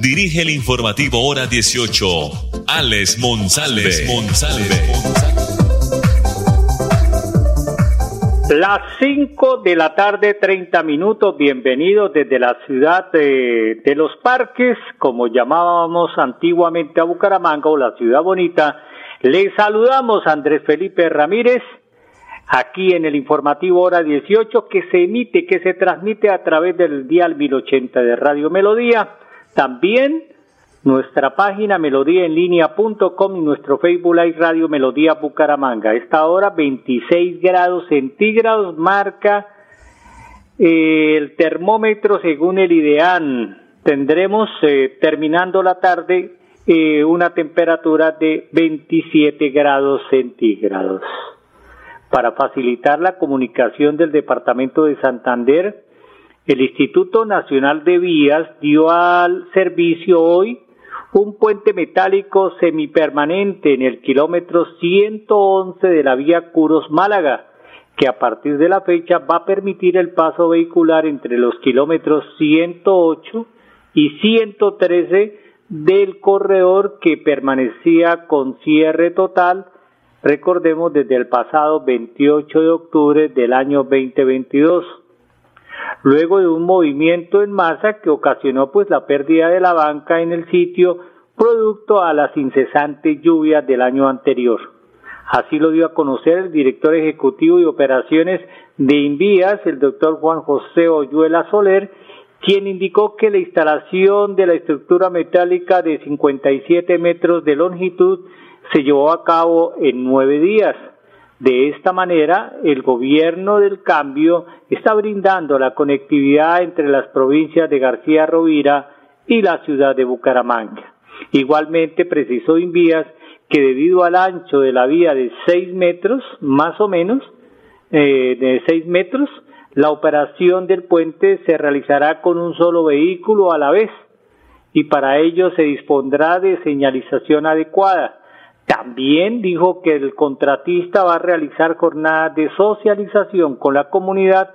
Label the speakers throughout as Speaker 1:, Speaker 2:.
Speaker 1: dirige el informativo Hora 18, Alex Monsalve.
Speaker 2: Las 5 de la tarde, 30 minutos. Bienvenidos desde la ciudad de, de, los parques, como llamábamos antiguamente a Bucaramanga o la ciudad bonita. Les saludamos Andrés Felipe Ramírez aquí en el informativo hora 18 que se emite, que se transmite a través del dial 1080 de Radio Melodía. También nuestra página melodíaenlínea.com y nuestro Facebook Live Radio Melodía Bucaramanga. Esta hora 26 grados centígrados marca eh, el termómetro según el IDEAN. Tendremos eh, terminando la tarde eh, una temperatura de 27 grados centígrados para facilitar la comunicación del Departamento de Santander, el Instituto Nacional de Vías dio al servicio hoy un puente metálico semipermanente en el kilómetro 111 de la vía Curos Málaga, que a partir de la fecha va a permitir el paso vehicular entre los kilómetros 108 y 113 del corredor que permanecía con cierre total recordemos desde el pasado 28 de octubre del año 2022 luego de un movimiento en masa que ocasionó pues la pérdida de la banca en el sitio producto a las incesantes lluvias del año anterior. Así lo dio a conocer el director ejecutivo de operaciones de Invías, el doctor Juan José Oyuela Soler, quien indicó que la instalación de la estructura metálica de 57 metros de longitud se llevó a cabo en nueve días. De esta manera, el gobierno del cambio está brindando la conectividad entre las provincias de García Rovira y la ciudad de Bucaramanga. Igualmente precisó Invías que debido al ancho de la vía de seis metros, más o menos, eh, de seis metros, la operación del puente se realizará con un solo vehículo a la vez y para ello se dispondrá de señalización adecuada también dijo que el contratista va a realizar jornadas de socialización con la comunidad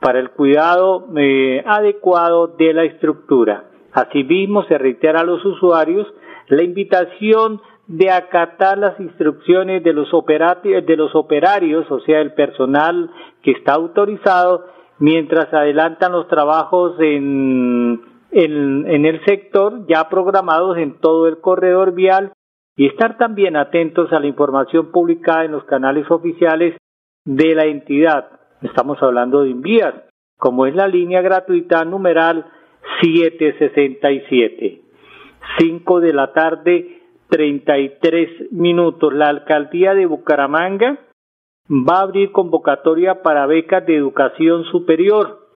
Speaker 2: para el cuidado eh, adecuado de la estructura. Asimismo, se reitera a los usuarios la invitación de acatar las instrucciones de los, de los operarios, o sea, el personal que está autorizado, mientras adelantan los trabajos en, en el sector ya programados en todo el corredor vial y estar también atentos a la información publicada en los canales oficiales de la entidad. Estamos hablando de envías, como es la línea gratuita numeral 767. 5 de la tarde, 33 minutos. La alcaldía de Bucaramanga va a abrir convocatoria para becas de educación superior.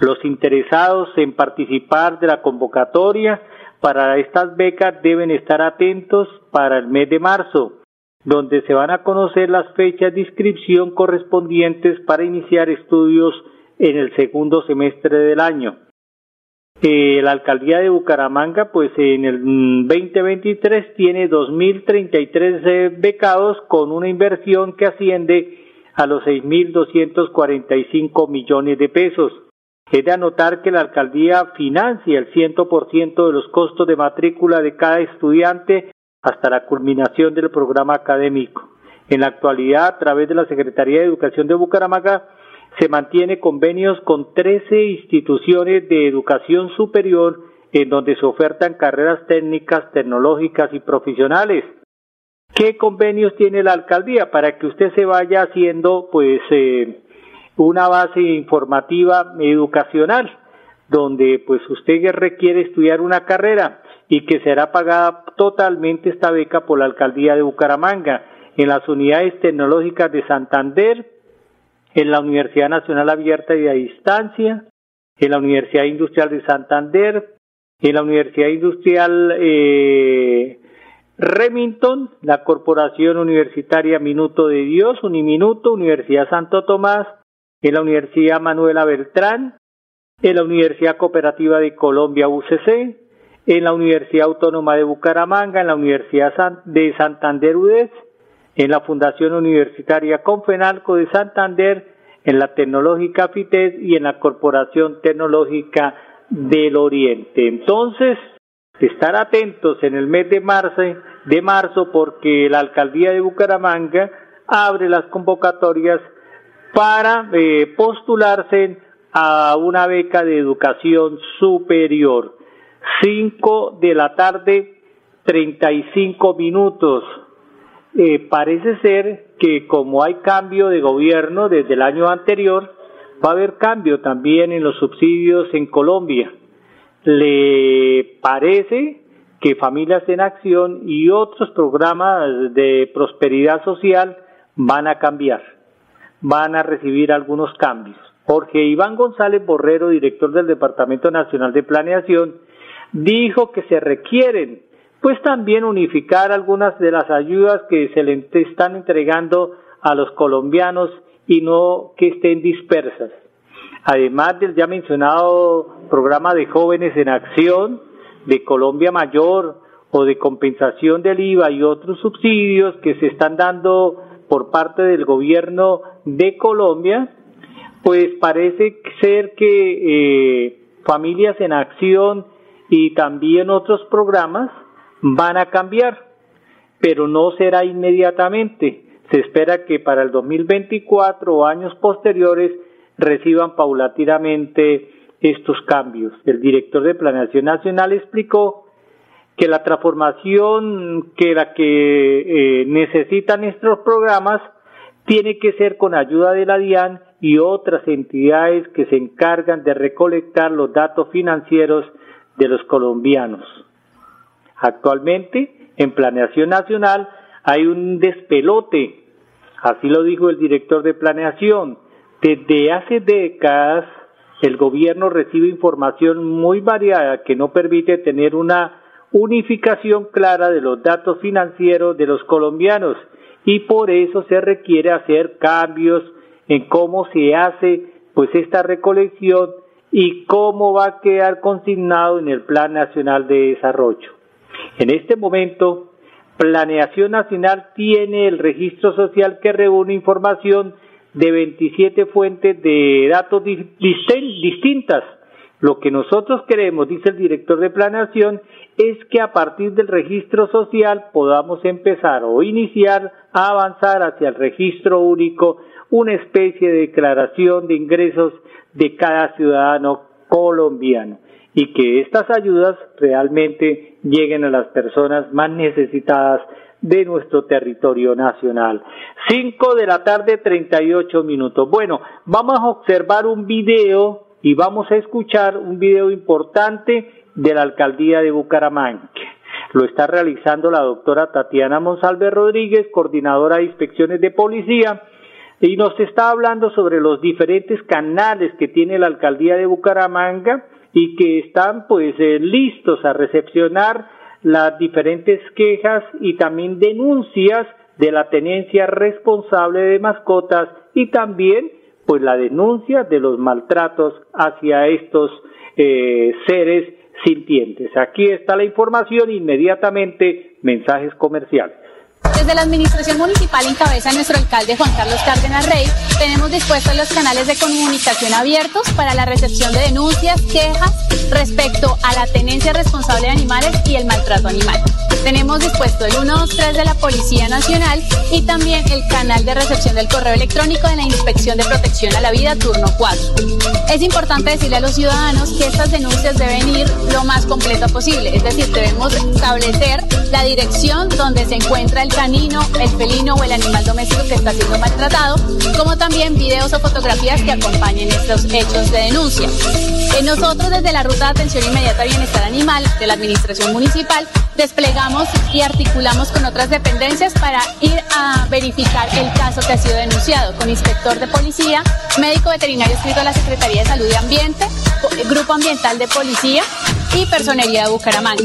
Speaker 2: Los interesados en participar de la convocatoria para estas becas deben estar atentos para el mes de marzo, donde se van a conocer las fechas de inscripción correspondientes para iniciar estudios en el segundo semestre del año. Eh, la alcaldía de Bucaramanga, pues en el 2023 tiene 2.033 eh, becados con una inversión que asciende a los 6.245 millones de pesos. Es de anotar que la alcaldía financia el 100% de los costos de matrícula de cada estudiante hasta la culminación del programa académico. En la actualidad, a través de la Secretaría de Educación de Bucaramanga, se mantiene convenios con 13 instituciones de educación superior en donde se ofertan carreras técnicas, tecnológicas y profesionales. ¿Qué convenios tiene la alcaldía para que usted se vaya haciendo, pues, eh, una base informativa educacional donde pues usted requiere estudiar una carrera y que será pagada totalmente esta beca por la alcaldía de Bucaramanga en las unidades tecnológicas de Santander, en la Universidad Nacional Abierta y a Distancia, en la Universidad Industrial de Santander, en la Universidad Industrial eh, Remington, la Corporación Universitaria Minuto de Dios, Uniminuto, Universidad Santo Tomás, en la Universidad Manuela Beltrán, en la Universidad Cooperativa de Colombia UCC, en la Universidad Autónoma de Bucaramanga, en la Universidad de Santander UDES, en la Fundación Universitaria Confenalco de Santander, en la Tecnológica FITES y en la Corporación Tecnológica del Oriente. Entonces, estar atentos en el mes de marzo, de marzo porque la alcaldía de Bucaramanga abre las convocatorias para eh, postularse a una beca de educación superior. 5 de la tarde, 35 minutos. Eh, parece ser que como hay cambio de gobierno desde el año anterior, va a haber cambio también en los subsidios en Colombia. ¿Le parece que Familias en Acción y otros programas de prosperidad social van a cambiar? Van a recibir algunos cambios. Jorge Iván González Borrero, director del Departamento Nacional de Planeación, dijo que se requieren pues también unificar algunas de las ayudas que se le están entregando a los colombianos y no que estén dispersas. Además del ya mencionado programa de jóvenes en acción de Colombia Mayor o de compensación del IVA y otros subsidios que se están dando por parte del gobierno de Colombia, pues parece ser que eh, Familias en Acción y también otros programas van a cambiar, pero no será inmediatamente. Se espera que para el 2024 o años posteriores reciban paulatinamente estos cambios. El director de Planeación Nacional explicó que la transformación que la que eh, necesitan estos programas tiene que ser con ayuda de la DIAN y otras entidades que se encargan de recolectar los datos financieros de los colombianos. Actualmente, en Planeación Nacional hay un despelote, así lo dijo el director de Planeación. Desde hace décadas el gobierno recibe información muy variada que no permite tener una unificación clara de los datos financieros de los colombianos y por eso se requiere hacer cambios en cómo se hace pues esta recolección y cómo va a quedar consignado en el Plan Nacional de Desarrollo. En este momento, Planeación Nacional tiene el registro social que reúne información de 27 fuentes de datos distintas. Lo que nosotros queremos, dice el director de Planeación, es que a partir del registro social podamos empezar o iniciar a avanzar hacia el registro único, una especie de declaración de ingresos de cada ciudadano colombiano y que estas ayudas realmente lleguen a las personas más necesitadas de nuestro territorio nacional. Cinco de la tarde, treinta y ocho minutos. Bueno, vamos a observar un video y vamos a escuchar un video importante de la alcaldía de Bucaramanga. Lo está realizando la doctora Tatiana Monsalve Rodríguez, coordinadora de inspecciones de policía, y nos está hablando sobre los diferentes canales que tiene la alcaldía de Bucaramanga y que están pues eh, listos a recepcionar las diferentes quejas y también denuncias de la tenencia responsable de mascotas y también pues la denuncia de los maltratos hacia estos eh, seres sintientes. Aquí está la información, inmediatamente mensajes comerciales.
Speaker 3: Desde la Administración Municipal en cabeza de nuestro alcalde Juan Carlos Cárdenas Rey, tenemos dispuestos los canales de comunicación abiertos para la recepción de denuncias, quejas respecto a la tenencia responsable de animales y el maltrato animal. Tenemos dispuesto el 123 de la Policía Nacional y también el canal de recepción del correo electrónico de la Inspección de Protección a la Vida, turno 4. Es importante decirle a los ciudadanos que estas denuncias deben ir lo más completa posible, es decir, debemos establecer la dirección donde se encuentra el canino, el felino o el animal doméstico que está siendo maltratado, como también videos o fotografías que acompañen estos hechos de denuncia. Eh, nosotros desde la Ruta de Atención Inmediata a Bienestar Animal de la Administración Municipal desplegamos y articulamos con otras dependencias para ir a verificar el caso que ha sido denunciado con inspector de policía, médico veterinario escrito a la Secretaría de Salud y Ambiente, Grupo Ambiental de Policía y Personería de Bucaramanga.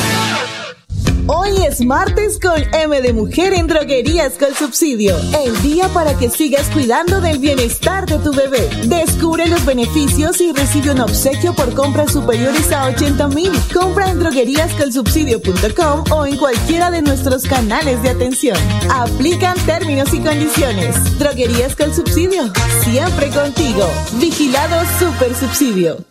Speaker 4: Hoy es martes con M de Mujer en Droguerías con Subsidio. El día para que sigas cuidando del bienestar de tu bebé. Descubre los beneficios y recibe un obsequio por compras superiores a 80 mil. Compra en drogueríascolsubsidio.com o en cualquiera de nuestros canales de atención. Aplican términos y condiciones. Droguerías con Subsidio. Siempre contigo. Vigilado Super Subsidio.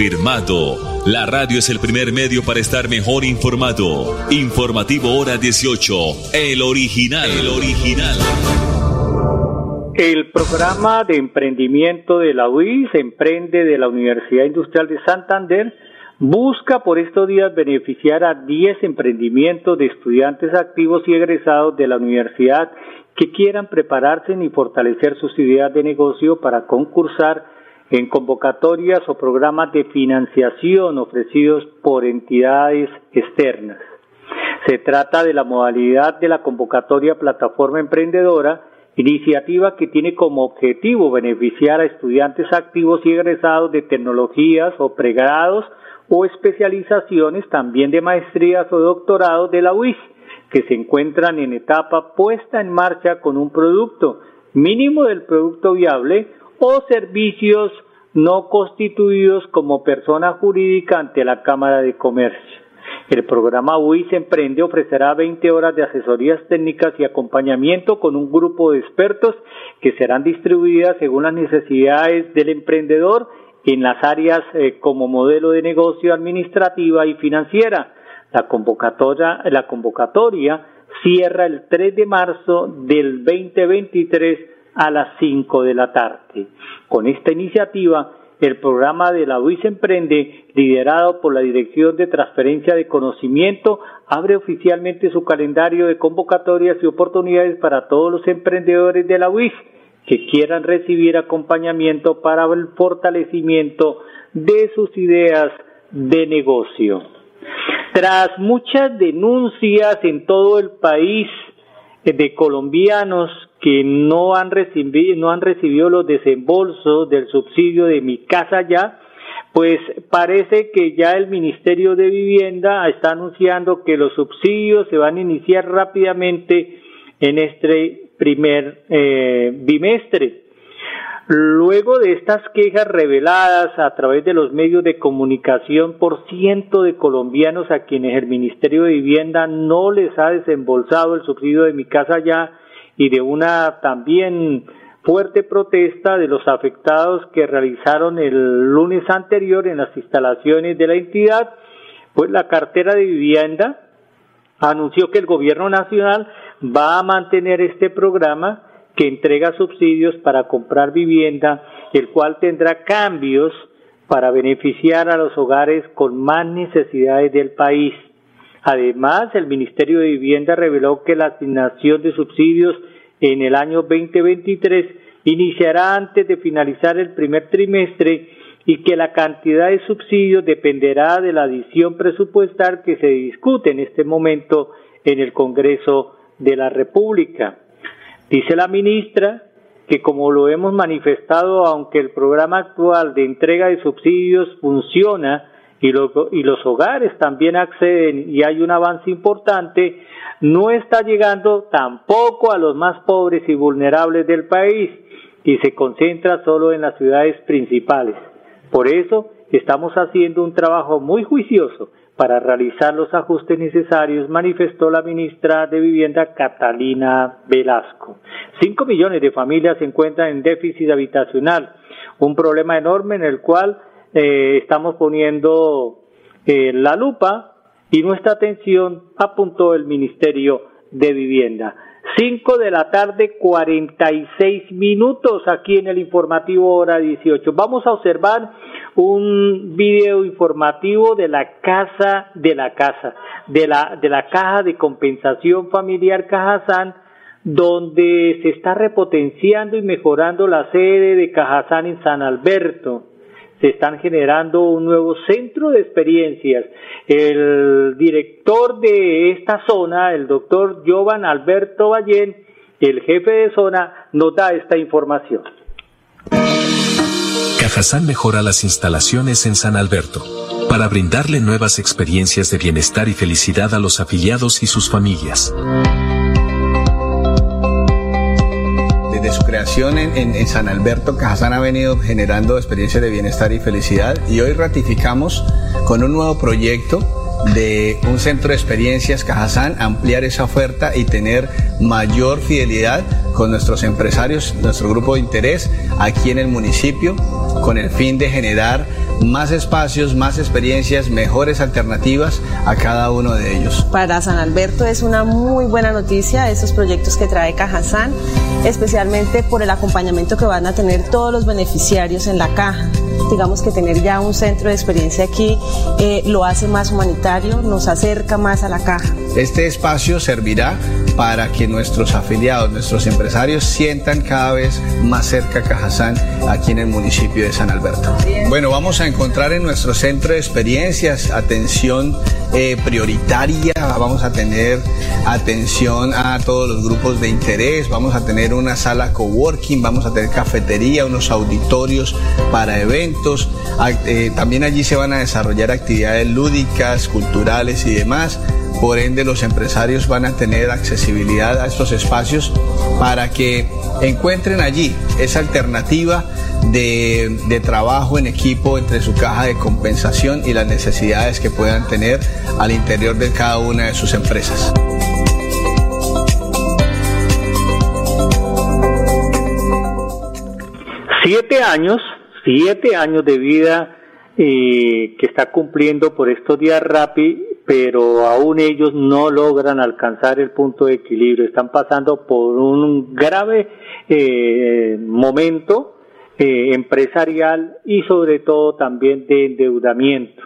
Speaker 1: Confirmado. La radio es el primer medio para estar mejor informado. Informativo Hora 18. El original. El original.
Speaker 2: El programa de emprendimiento de la UIS, Emprende de la Universidad Industrial de Santander, busca por estos días beneficiar a 10 emprendimientos de estudiantes activos y egresados de la universidad que quieran prepararse y fortalecer sus ideas de negocio para concursar en convocatorias o programas de financiación ofrecidos por entidades externas. Se trata de la modalidad de la convocatoria Plataforma Emprendedora, iniciativa que tiene como objetivo beneficiar a estudiantes activos y egresados de tecnologías o pregrados o especializaciones, también de maestrías o doctorados de la UIS, que se encuentran en etapa puesta en marcha con un producto mínimo del producto viable o servicios no constituidos como persona jurídica ante la Cámara de Comercio. El programa UIS Emprende ofrecerá 20 horas de asesorías técnicas y acompañamiento con un grupo de expertos que serán distribuidas según las necesidades del emprendedor en las áreas eh, como modelo de negocio administrativa y financiera. La convocatoria, la convocatoria cierra el 3 de marzo del 2023 a las 5 de la tarde. Con esta iniciativa, el programa de la UIS Emprende, liderado por la Dirección de Transferencia de Conocimiento, abre oficialmente su calendario de convocatorias y oportunidades para todos los emprendedores de la UIS que quieran recibir acompañamiento para el fortalecimiento de sus ideas de negocio. Tras muchas denuncias en todo el país de colombianos que no han recibido, no han recibido los desembolsos del subsidio de mi casa ya, pues parece que ya el Ministerio de Vivienda está anunciando que los subsidios se van a iniciar rápidamente en este primer eh, bimestre. Luego de estas quejas reveladas a través de los medios de comunicación por ciento de colombianos a quienes el Ministerio de Vivienda no les ha desembolsado el subsidio de mi casa ya y de una también fuerte protesta de los afectados que realizaron el lunes anterior en las instalaciones de la entidad, pues la cartera de vivienda anunció que el gobierno nacional va a mantener este programa que entrega subsidios para comprar vivienda, el cual tendrá cambios para beneficiar a los hogares con más necesidades del país. Además, el Ministerio de Vivienda reveló que la asignación de subsidios en el año 2023 iniciará antes de finalizar el primer trimestre y que la cantidad de subsidios dependerá de la adición presupuestal que se discute en este momento en el Congreso de la República. Dice la ministra que como lo hemos manifestado, aunque el programa actual de entrega de subsidios funciona y, y los hogares también acceden y hay un avance importante, no está llegando tampoco a los más pobres y vulnerables del país y se concentra solo en las ciudades principales. Por eso estamos haciendo un trabajo muy juicioso para realizar los ajustes necesarios, manifestó la ministra de Vivienda Catalina Velasco. Cinco millones de familias se encuentran en déficit habitacional, un problema enorme en el cual eh, estamos poniendo eh, la lupa y nuestra atención, apuntó el Ministerio de Vivienda. Cinco de la tarde, cuarenta y seis minutos aquí en el informativo hora 18. Vamos a observar un video informativo de la casa de la casa, de la, de la caja de compensación familiar Cajazán, donde se está repotenciando y mejorando la sede de Cajazán en San Alberto. Se están generando un nuevo centro de experiencias. El director de esta zona, el doctor Jovan Alberto Ballén, el jefe de zona, nos da esta información.
Speaker 5: Cajazán mejora las instalaciones en San Alberto para brindarle nuevas experiencias de bienestar y felicidad a los afiliados y sus familias.
Speaker 6: Desde su creación en, San Alberto, Cajazán ha venido generando experiencias de bienestar y felicidad y hoy ratificamos con un nuevo proyecto de un centro de experiencias Cajazán, ampliar esa oferta y tener mayor fidelidad con nuestros empresarios, nuestro grupo de interés aquí en el municipio, con el fin de generar más espacios, más experiencias, mejores alternativas a cada uno de ellos.
Speaker 7: Para San Alberto es una muy buena noticia esos proyectos que trae Cajazán, especialmente por el acompañamiento que van a tener todos los beneficiarios en la caja digamos que tener ya un centro de experiencia aquí eh, lo hace más humanitario, nos acerca más a la caja.
Speaker 6: Este espacio servirá para que nuestros afiliados, nuestros empresarios sientan cada vez más cerca Cajazán aquí en el municipio de San Alberto. Bueno, vamos a encontrar en nuestro centro de experiencias atención eh, prioritaria, vamos a tener atención a todos los grupos de interés, vamos a tener una sala coworking, vamos a tener cafetería, unos auditorios para eventos, eh, también allí se van a desarrollar actividades lúdicas, culturales y demás. Por ende, los empresarios van a tener accesibilidad a estos espacios para que encuentren allí esa alternativa de, trabajo en equipo entre su caja de compensación y las necesidades que puedan tener al interior de cada una de sus empresas.
Speaker 2: Siete años, siete años de vida eh, que está cumpliendo por estos días Rappi pero aún ellos no logran alcanzar el punto de equilibrio. Están pasando por un grave eh, momento eh, empresarial y sobre todo también de endeudamiento.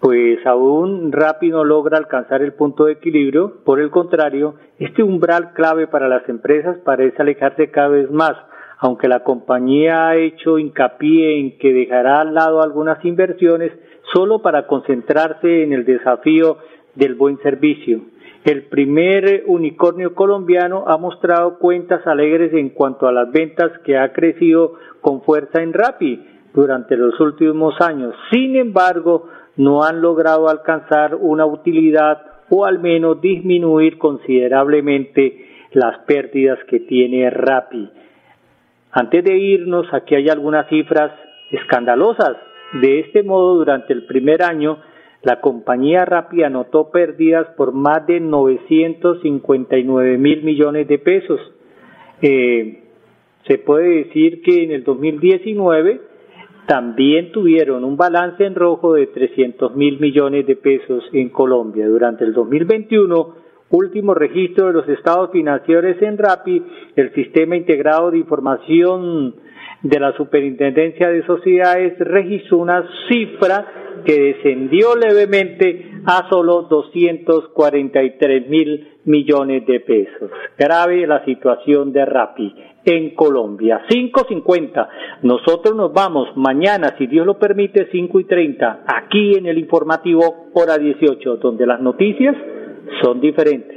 Speaker 2: Pues aún rápido no logra alcanzar el punto de equilibrio, por el contrario, este umbral clave para las empresas parece alejarse cada vez más, aunque la compañía ha hecho hincapié en que dejará al lado algunas inversiones, solo para concentrarse en el desafío del buen servicio. El primer unicornio colombiano ha mostrado cuentas alegres en cuanto a las ventas que ha crecido con fuerza en Rappi, durante los últimos años. Sin embargo, no han logrado alcanzar una utilidad o al menos disminuir considerablemente las pérdidas que tiene Rappi. Antes de irnos, aquí hay algunas cifras escandalosas. De este modo, durante el primer año, la compañía Rappi anotó pérdidas por más de 959 mil millones de pesos. Eh, se puede decir que en el 2019 también tuvieron un balance en rojo de 300 mil millones de pesos en Colombia. Durante el 2021, último registro de los estados financieros en RAPI, el Sistema Integrado de Información de la Superintendencia de Sociedades registró una cifra que descendió levemente a solo 243 mil millones de pesos. Grave la situación de RAPI en Colombia. 5.50. Nosotros nos vamos mañana, si Dios lo permite, 5 y 30, aquí en el informativo hora 18, donde las noticias son diferentes.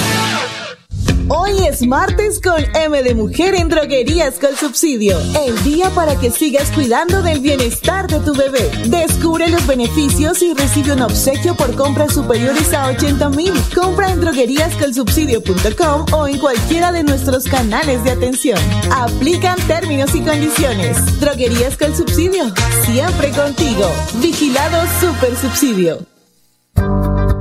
Speaker 4: Hoy es martes con M de Mujer en Droguerías con Subsidio. El día para que sigas cuidando del bienestar de tu bebé. Descubre los beneficios y recibe un obsequio por compras superiores a 80 mil. Compra en drogueríascolsubsidio.com o en cualquiera de nuestros canales de atención. Aplican términos y condiciones. Droguerías con Subsidio. Siempre contigo. Vigilado Super Subsidio.